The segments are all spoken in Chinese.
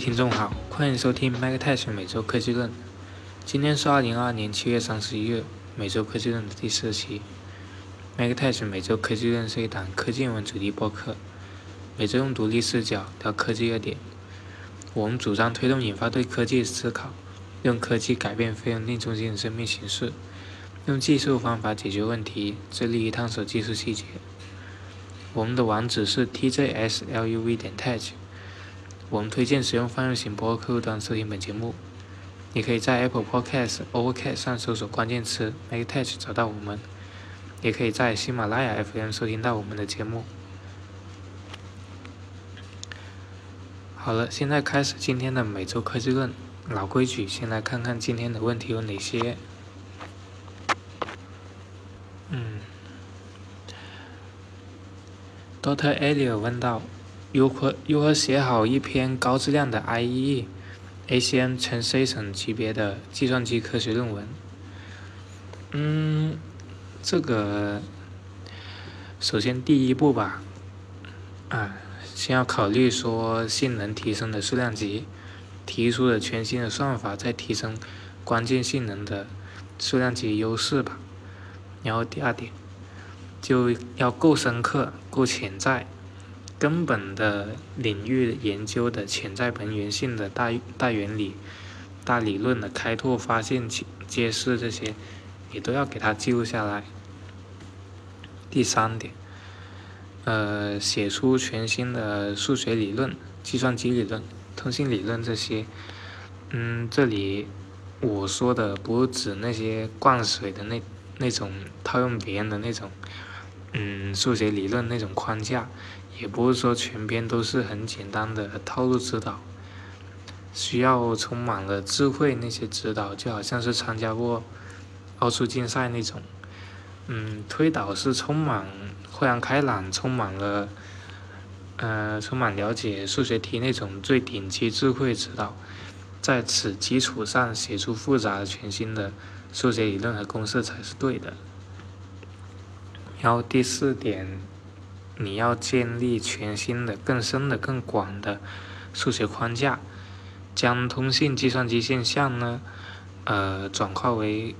听众好，欢迎收听 MacTech 每周科技论。今天是二零二二年七月三十一日，每周科技论的第四期。MacTech 每周科技论是一档科技文主题播客，每周用独立视角聊科技热点。我们主张推动引发对科技的思考，用科技改变非人类中心的生命形式，用技术方法解决问题，致力于探索技术细节。我们的网址是 tjsluv 点 tech。我们推荐使用泛用型播客客户端收听本节目。你可以在 Apple Podcast、Overcast 上搜索关键词 “MacTech” 找到我们，也可以在喜马拉雅 FM 收听到我们的节目。好了，现在开始今天的每周科技论。老规矩，先来看看今天的问题有哪些。嗯，Doctor Elliot 问道。如何如何写好一篇高质量的 IEE、ACM Translation 级别的计算机科学论文？嗯，这个首先第一步吧，啊，先要考虑说性能提升的数量级，提出的全新的算法再提升关键性能的数量级优势吧。然后第二点，就要够深刻，够潜在。根本的领域研究的潜在本源性的大大原理、大理论的开拓、发现、揭示这些，也都要给它记录下来。第三点，呃，写出全新的数学理论、计算机理论、通信理论这些。嗯，这里我说的不是指那些灌水的那那种套用别人的那种，嗯，数学理论那种框架。也不是说全篇都是很简单的套路指导，需要充满了智慧那些指导，就好像是参加过奥数竞赛那种。嗯，推导是充满豁然开朗，充满了，呃，充满了解数学题那种最顶级智慧指导，在此基础上写出复杂的全新的数学理论和公式才是对的。然后第四点。你要建立全新的、更深的、更广的数学框架，将通信计算机现象呢，呃，转化为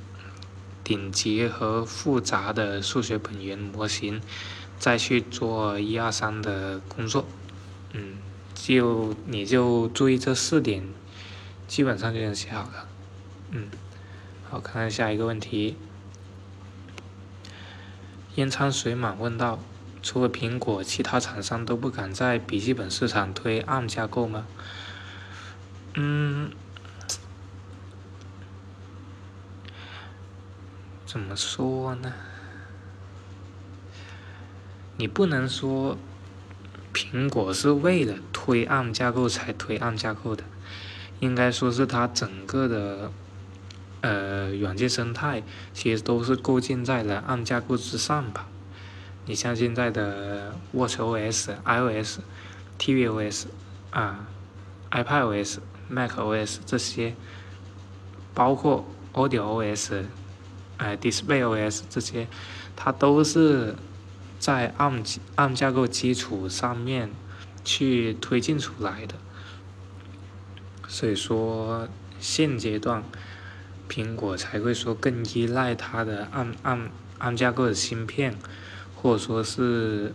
顶级和复杂的数学本源模型，再去做一二三的工作。嗯，就你就注意这四点，基本上就能写好了。嗯，好，看看下一个问题。烟仓水满问道。除了苹果，其他厂商都不敢在笔记本市场推 ARM 架构吗？嗯，怎么说呢？你不能说苹果是为了推 ARM 架构才推 ARM 架构的，应该说是它整个的呃软件生态其实都是构建在了 ARM 架构之上吧。你像现在的 WatchOS、iOS、tvOS 啊、iPadOS、macOS 这些，包括 AudioOS、哎 DisplayOS 这些，它都是在 ARM ARM 架构基础上面去推进出来的。所以说，现阶段苹果才会说更依赖它的 ARM ARM ARM 架构的芯片。或者说是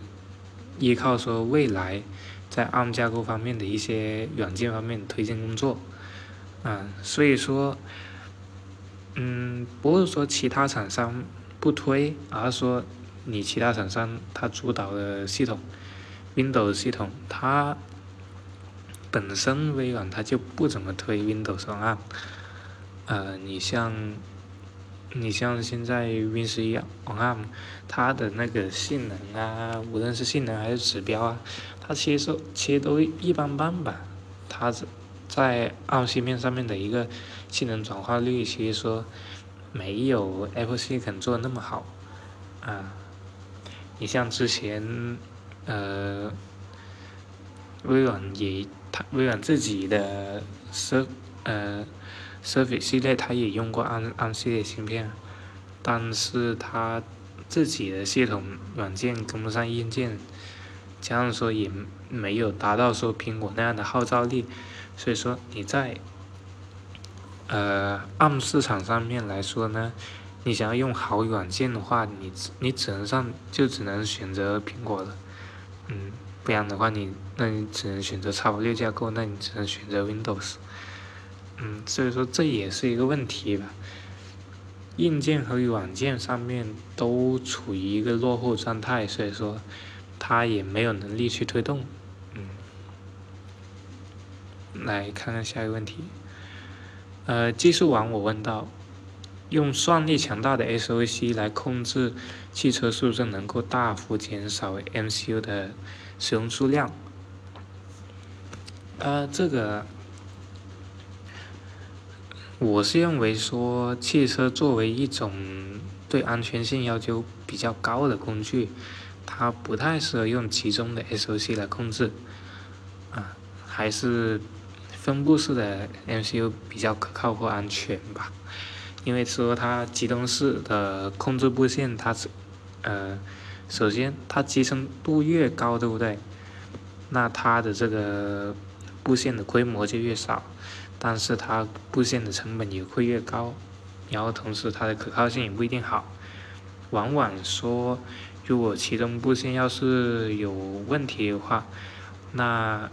依靠说未来在 ARM 架构方面的一些软件方面推荐工作，啊，所以说，嗯，不是说其他厂商不推，而是说你其他厂商它主导的系统，Windows 系统，它本身微软它就不怎么推 Windows ARM，呃，你像。你像现在 Win 十一 on ARM，它的那个性能啊，无论是性能还是指标啊，它其实其实都一般般吧。它在 ARM 芯片上面的一个性能转化率，其实说没有 Apple Silicon 做的那么好啊。你像之前呃，微软也，它微软自己的是呃。Surface 系列它也用过 ARM ARM 系列芯片，但是它自己的系统软件跟不上硬件，加上说也没有达到说苹果那样的号召力，所以说你在呃，AM 市场上面来说呢，你想要用好软件的话，你你只能上就只能选择苹果了，嗯，不然的话你那你只能选择 x 六架构，那你只能选择 Windows，嗯，所以说这也是一个问题吧。硬件和软件上面都处于一个落后状态，所以说，它也没有能力去推动。嗯，来看看下一个问题。呃，技术网我问到，用算力强大的 SOC 来控制汽车是不是能够大幅减少 MCU 的使用数量？呃，这个。我是认为说，汽车作为一种对安全性要求比较高的工具，它不太适合用集中的 SOC 来控制，啊，还是分布式的 MCU 比较可靠或安全吧。因为说它集中式的控制布线，它是，呃，首先它集成度越高，对不对？那它的这个布线的规模就越少。但是它布线的成本也会越高，然后同时它的可靠性也不一定好，往往说如果其中布线要是有问题的话，那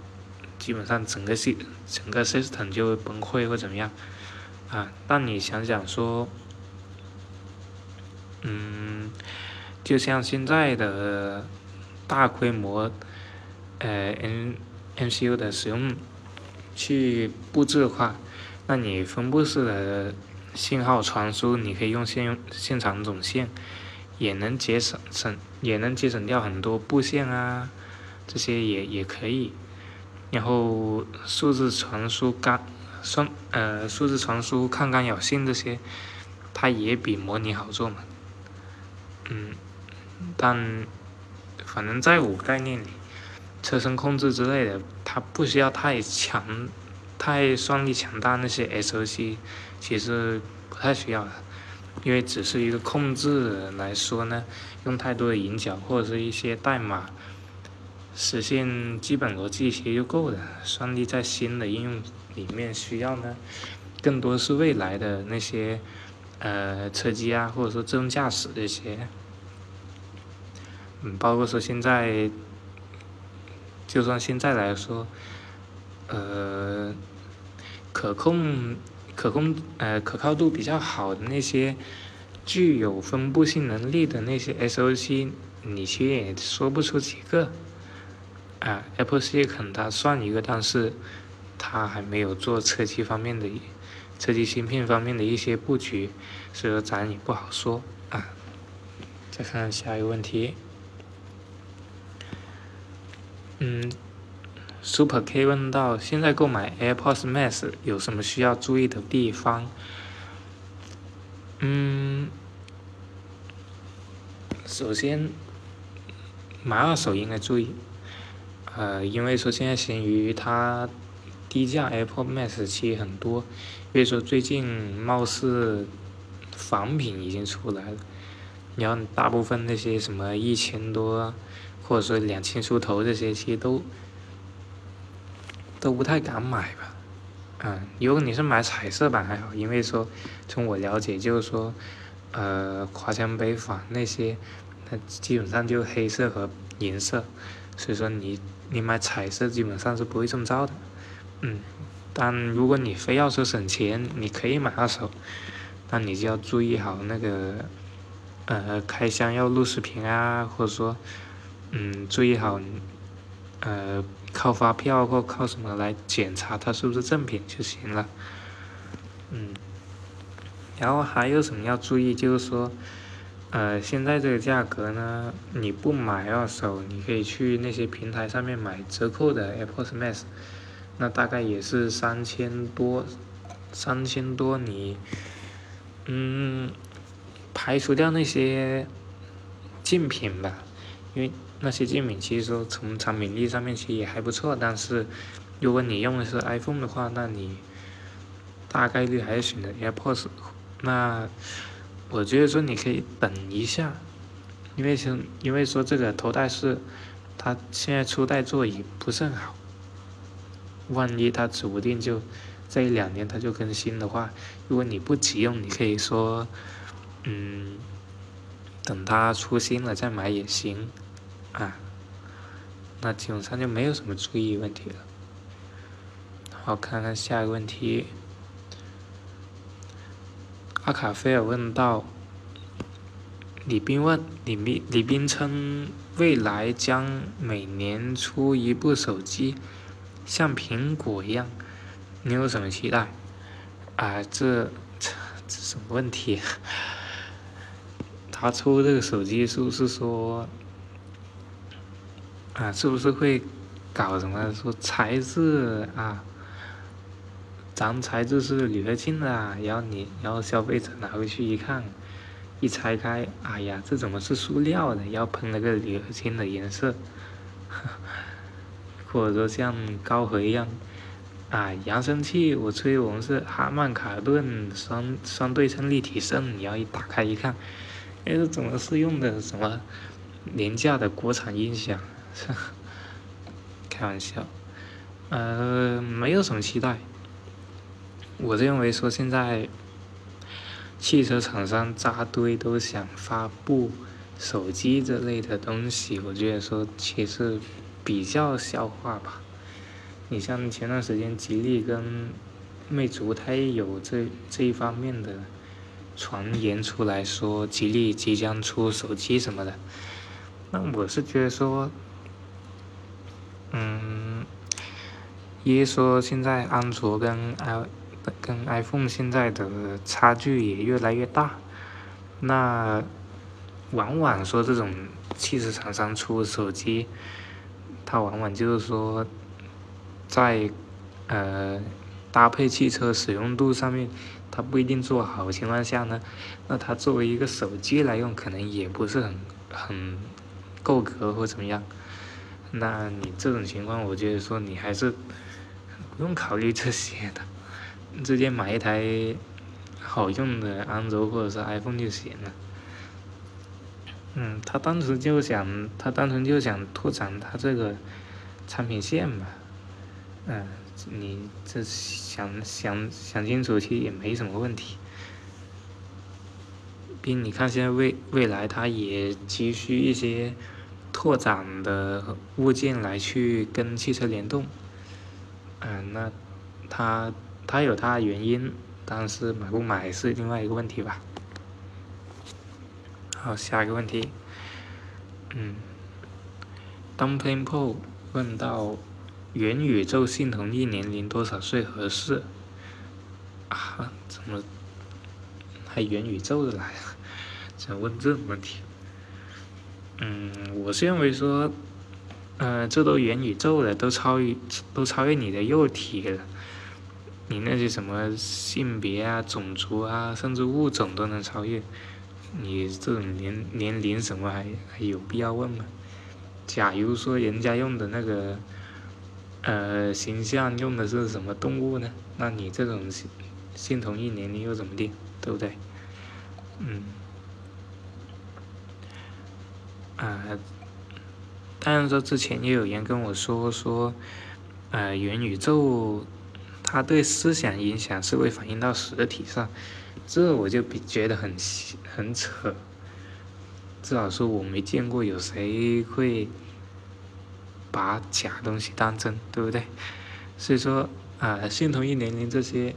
基本上整个系整个 system 就会崩溃或怎么样，啊，但你想想说，嗯，就像现在的大规模，呃，N MCU 的使用。去布置的话，那你分布式的信号传输，你可以用现用现场总线，也能节省省也能节省掉很多布线啊，这些也也可以。然后数字传输干算呃数字传输抗干扰性这些，它也比模拟好做嘛。嗯，但反正在我概念里。车身控制之类的，它不需要太强、太算力强大那些 SOC，其实不太需要的，因为只是一个控制来说呢，用太多的引脚或者是一些代码实现基本逻辑些就够了。算力在新的应用里面需要呢，更多是未来的那些呃车机啊，或者说自动驾驶这些，嗯，包括说现在。就算现在来说，呃，可控、可控、呃，可靠度比较好的那些具有分布性能力的那些 SOC，你其实也说不出几个。啊，Apple Silicon 它算一个，但是它还没有做车机方面的、车机芯片方面的一些布局，所以说咱也不好说啊。再看下一个问题。嗯，Super K 问到，现在购买 AirPods Max 有什么需要注意的地方？嗯，首先买二手应该注意，呃，因为说现在闲鱼它低价 AirPods Max 其实很多，因为说最近貌似仿品已经出来了，然后大部分那些什么一千多。或者说两千出头这些，其实都都不太敢买吧。嗯，如果你是买彩色版还好，因为说从我了解就是说，呃，华强北法那些，它基本上就黑色和银色，所以说你你买彩色基本上是不会中招的。嗯，但如果你非要说省钱，你可以买二手，但你就要注意好那个，呃，开箱要录视频啊，或者说。嗯，注意好，呃，靠发票或靠什么来检查它是不是正品就行了。嗯，然后还有什么要注意？就是说，呃，现在这个价格呢，你不买二手，你可以去那些平台上面买折扣的 AirPods Max，那大概也是三千多，三千多你，嗯，排除掉那些竞品吧，因为。那些竞品其实说从产品力上面其实也还不错，但是如果你用的是 iPhone 的话，那你大概率还是选择 AirPods。那我觉得说你可以等一下，因为说因为说这个头戴式，它现在初代座椅不是很好，万一它指不定就这一两年它就更新的话，如果你不急用，你可以说，嗯，等它出新了再买也行，啊，那基本上就没有什么注意问题了。好，看看下一个问题。阿卡菲尔问道：李斌问李斌，李斌称未来将每年出一部手机，像苹果一样，你有什么期待？啊，这这这什么问题？他出这个手机是不是说，啊，是不是会搞什么说材质啊？咱材质是铝合金的，然后你，然后消费者拿回去一看，一拆开，哎呀，这怎么是塑料的？要喷了个铝合金的颜色，或者说像高和一样，啊，扬声器我吹我们是哈曼卡顿双双对称立体声，你要一打开一看，哎，这怎么是用的什么廉价的国产音响？开玩笑，呃，没有什么期待。我认为说现在，汽车厂商扎堆都想发布手机这类的东西，我觉得说其实比较消化吧。你像前段时间吉利跟魅族，它也有这这一方面的传言出来说吉利即将出手机什么的。那我是觉得说，嗯，一说现在安卓跟 i 跟 iPhone 现在的差距也越来越大，那往往说这种汽车厂商出手机，它往往就是说，在呃搭配汽车使用度上面，它不一定做好情况下呢，那它作为一个手机来用，可能也不是很很够格或怎么样。那你这种情况，我觉得说你还是不用考虑这些的。直接买一台好用的安卓或者是 iPhone 就行了。嗯，他当时就想，他单纯就想拓展他这个产品线嘛。嗯，你这想想想清楚，其实也没什么问题。并你看现在未未来，他也急需一些拓展的物件来去跟汽车联动。嗯，那他。它有它的原因，但是买不买是另外一个问题吧。好，下一个问题，嗯，Dumpling Po 问到元宇宙性同意年龄多少岁合适？啊，怎么还元宇宙的来了？怎么问这种问题？嗯，我是认为说，呃，这都元宇宙了，都超越都超越你的肉体了。你那些什么性别啊、种族啊，甚至物种都能超越，你这种年年龄什么还还有必要问吗？假如说人家用的那个，呃，形象用的是什么动物呢？那你这种性性同意年龄又怎么定？对不对？嗯，啊，当然说之前也有人跟我说说，呃，元宇宙。它对思想影响是会反映到实体上，这我就比觉得很很扯。至少说我没见过有谁会把假东西当真，对不对？所以说啊，性同一年龄这些，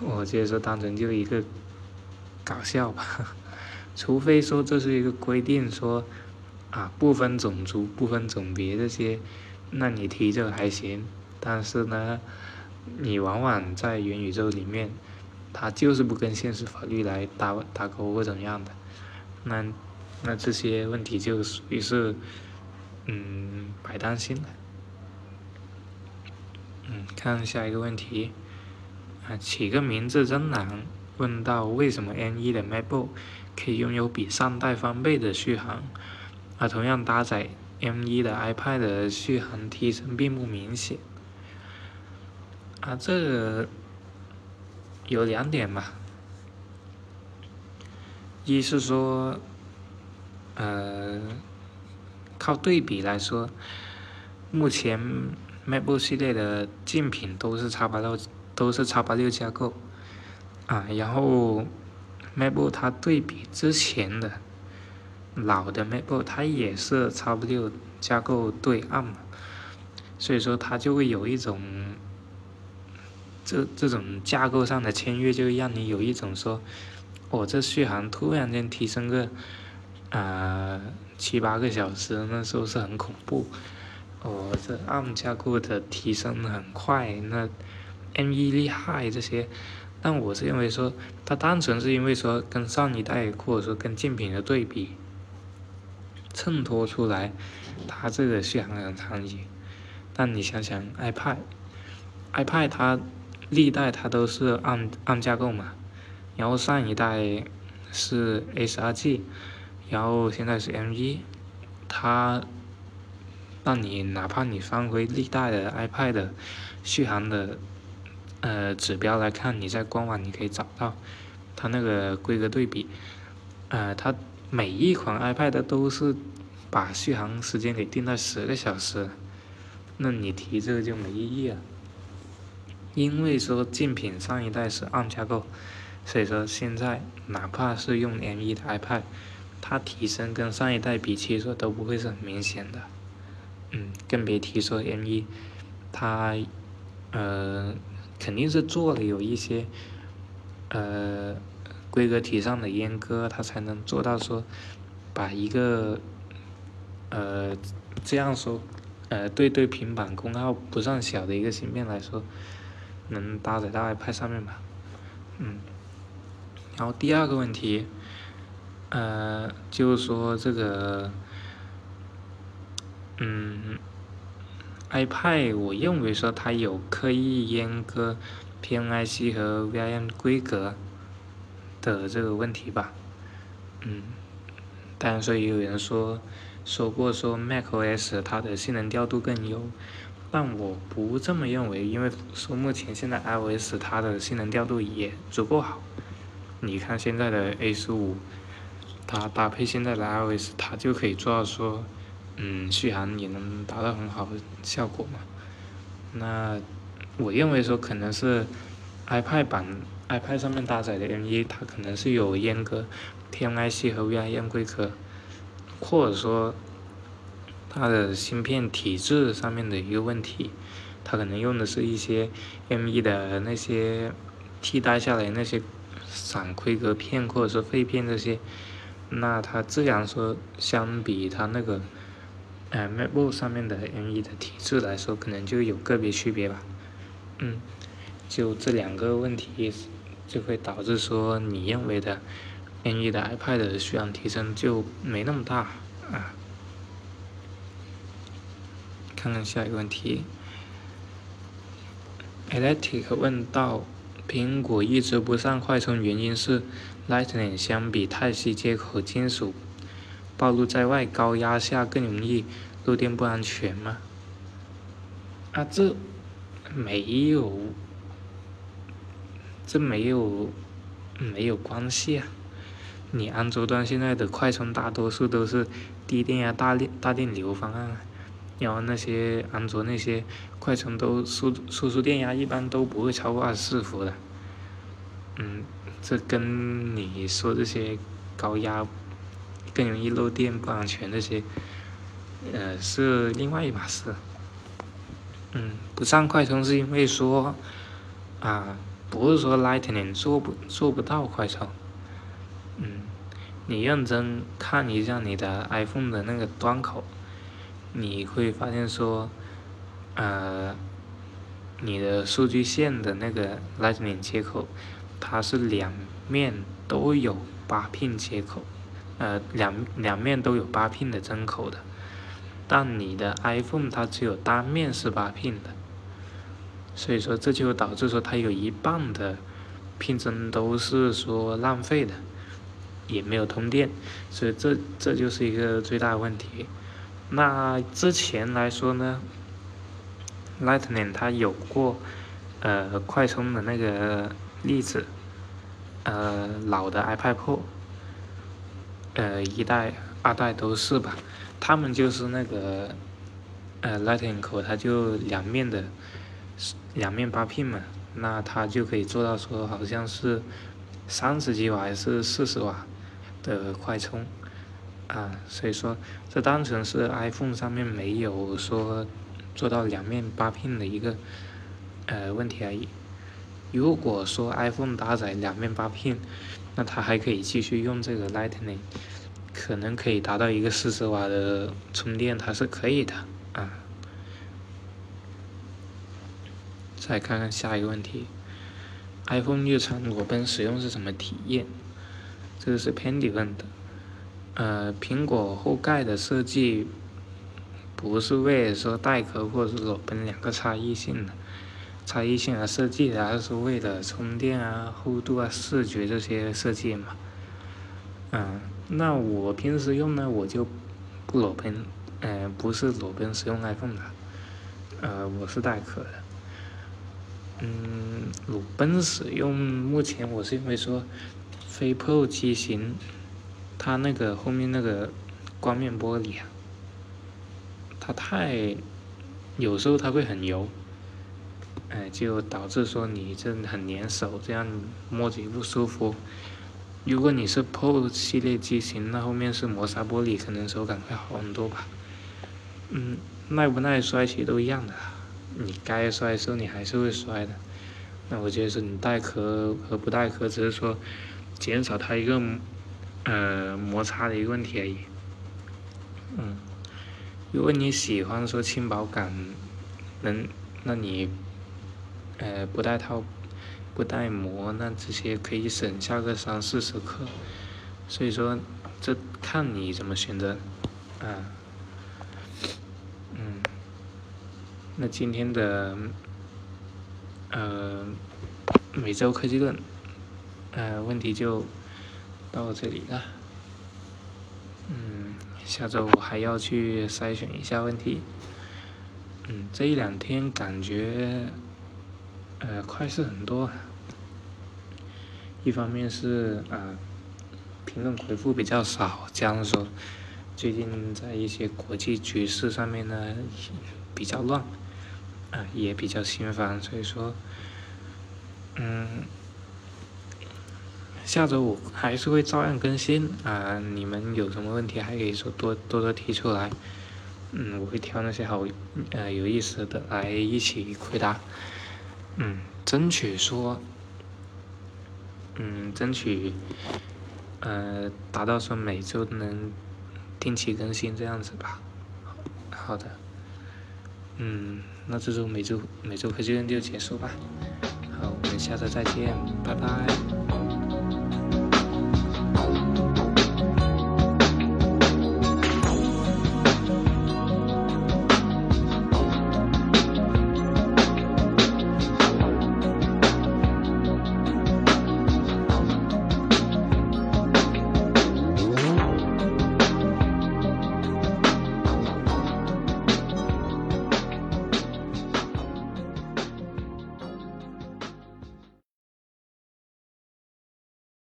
我觉得说当成就一个搞笑吧。除非说这是一个规定，说啊不分种族、不分种别这些，那你提这个还行。但是呢。你往往在元宇宙里面，它就是不跟现实法律来搭搭钩或怎么样的，那那这些问题就属于是，嗯，白担心了。嗯，看下一个问题，啊，起个名字真难。问到为什么 N1 的 MacBook 可以拥有比上代翻倍的续航，而同样搭载 M1 的 iPad 的续航提升并不明显。啊，这个有两点吧，一是说，呃，靠对比来说，目前 MacBook 系列的竞品都是叉八六，都是叉八六架构，啊，然后 MacBook 它对比之前的老的 MacBook，它也是叉八六架构对 ARM，所以说它就会有一种这这种架构上的签约，就让你有一种说，我这续航突然间提升个啊。七八个小时，那时候是很恐怖。哦，这 ARM 架构的提升很快，那 M1 厉害这些，但我是认为说，它单纯是因为说跟上一代或者说跟竞品的对比，衬托出来它这个续航很长一但你想想 iPad，iPad 它历代它都是按按架构嘛，然后上一代是 A12G。然后现在是 M1，它，让你哪怕你翻回历代的 iPad 的续航的呃指标来看，你在官网你可以找到它那个规格对比，呃，它每一款 iPad 都是把续航时间给定在十个小时，那你提这个就没意义了，因为说竞品上一代是暗架构，所以说现在哪怕是用 M1 的 iPad。它提升跟上一代比，其实都不会是很明显的，嗯，更别提说 M1，它，呃，肯定是做了有一些，呃，规格体上的阉割，它才能做到说，把一个，呃，这样说，呃，对对平板功耗不算小的一个芯片来说，能搭载到 iPad 上面吧，嗯，然后第二个问题。呃，就是说这个，嗯，iPad，我认为说它有刻意阉割 PNIC 和 VIM 规格的这个问题吧，嗯，当然说也有人说说过说 macOS 它的性能调度更优，但我不这么认为，因为说目前现在 iOS 它的性能调度也足够好，你看现在的 A 十五。它搭配现在的 iOS，它就可以做到说，嗯，续航也能达到很好的效果嘛。那我认为说可能是 iPad 版 iPad 上面搭载的 M1，它可能是有阉割 PMIC 和 VIM 规格，或者说它的芯片体质上面的一个问题，它可能用的是一些 M1 的那些替代下来那些闪规格片或者是废片这些。那它自然说，相比它那个，呃，MacBook 上面的 M1 的体质来说，可能就有个别区别吧。嗯，就这两个问题，就会导致说你认为的 M1 的 iPad 的续航提升就没那么大啊。看看下一个问题，Electric 问到，苹果一直不上快充原因是？Lightning 相比 Type-C 接口金属暴露在外，高压下更容易漏电不安全吗？啊，这没有，这没有没有关系啊！你安卓端现在的快充大多数都是低电压大电大电流方案，然后那些安卓那些快充都输输出电压一般都不会超过二十四伏的，嗯。这跟你说这些高压更容易漏电不安全这些，呃，是另外一码事。嗯，不上快充是因为说，啊，不是说 Lightning 做不做不到快充。嗯，你认真看一下你的 iPhone 的那个端口，你会发现说，呃，你的数据线的那个 Lightning 接口。它是两面都有八 pin 接口，呃，两两面都有八 pin 的针口的，但你的 iPhone 它只有单面是八 pin 的，所以说这就导致说它有一半的 pin 针都是说浪费的，也没有通电，所以这这就是一个最大的问题。那之前来说呢，Lightning 它有过呃快充的那个。例子，呃，老的 iPad Pro，呃，一代、二代都是吧。他们就是那个呃 Lightning 口，它就两面的两面八聘嘛，那它就可以做到说好像是三十几瓦还是四十瓦的快充啊，所以说这单纯是 iPhone 上面没有说做到两面八聘的一个呃问题而已。如果说 iPhone 搭载两面八 pin，那它还可以继续用这个 Lightning，可能可以达到一个四十瓦的充电，它是可以的啊。再看看下一个问题，iPhone 日常裸奔使用是什么体验？这个是 Pandy 问的。呃，苹果后盖的设计不是为了说带壳或者是裸奔两个差异性的。差异性而设计的，而是为了充电啊、厚度啊、视觉这些设计嘛？嗯，那我平时用呢，我就不裸奔，呃，不是裸奔使用 iPhone 的，呃，我是带壳的。嗯，鲁奔使用，目前我是因为说，飞 Pro 机型，它那个后面那个光面玻璃啊，它太，有时候它会很油。哎，就导致说你这很粘手，这样摸着也不舒服。如果你是 Pro 系列机型，那后面是磨砂玻璃，可能手感会好很多吧。嗯，耐不耐摔其实都一样的，你该摔的时候你还是会摔的。那我觉得是你带壳和不带壳，只是说减少它一个呃摩擦的一个问题而已。嗯，如果你喜欢说轻薄感，能，那你。呃，不带套，不带膜，那这些可以省下个三四十克，所以说，这看你怎么选择，啊，嗯，那今天的，呃，每周科技论，呃，问题就到这里了，嗯，下周我还要去筛选一下问题，嗯，这一两天感觉。呃，快事很多，一方面是啊，评论回复比较少，加上说最近在一些国际局势上面呢比较乱，啊也比较心烦，所以说，嗯，下周五还是会照样更新啊，你们有什么问题还可以说多多多提出来，嗯，我会挑那些好呃有意思的来一起回答。嗯，争取说，嗯，争取，呃，达到说每周能定期更新这样子吧。好的，嗯，那这周每周每周科技论就结束吧。好，我们下周再见，拜拜。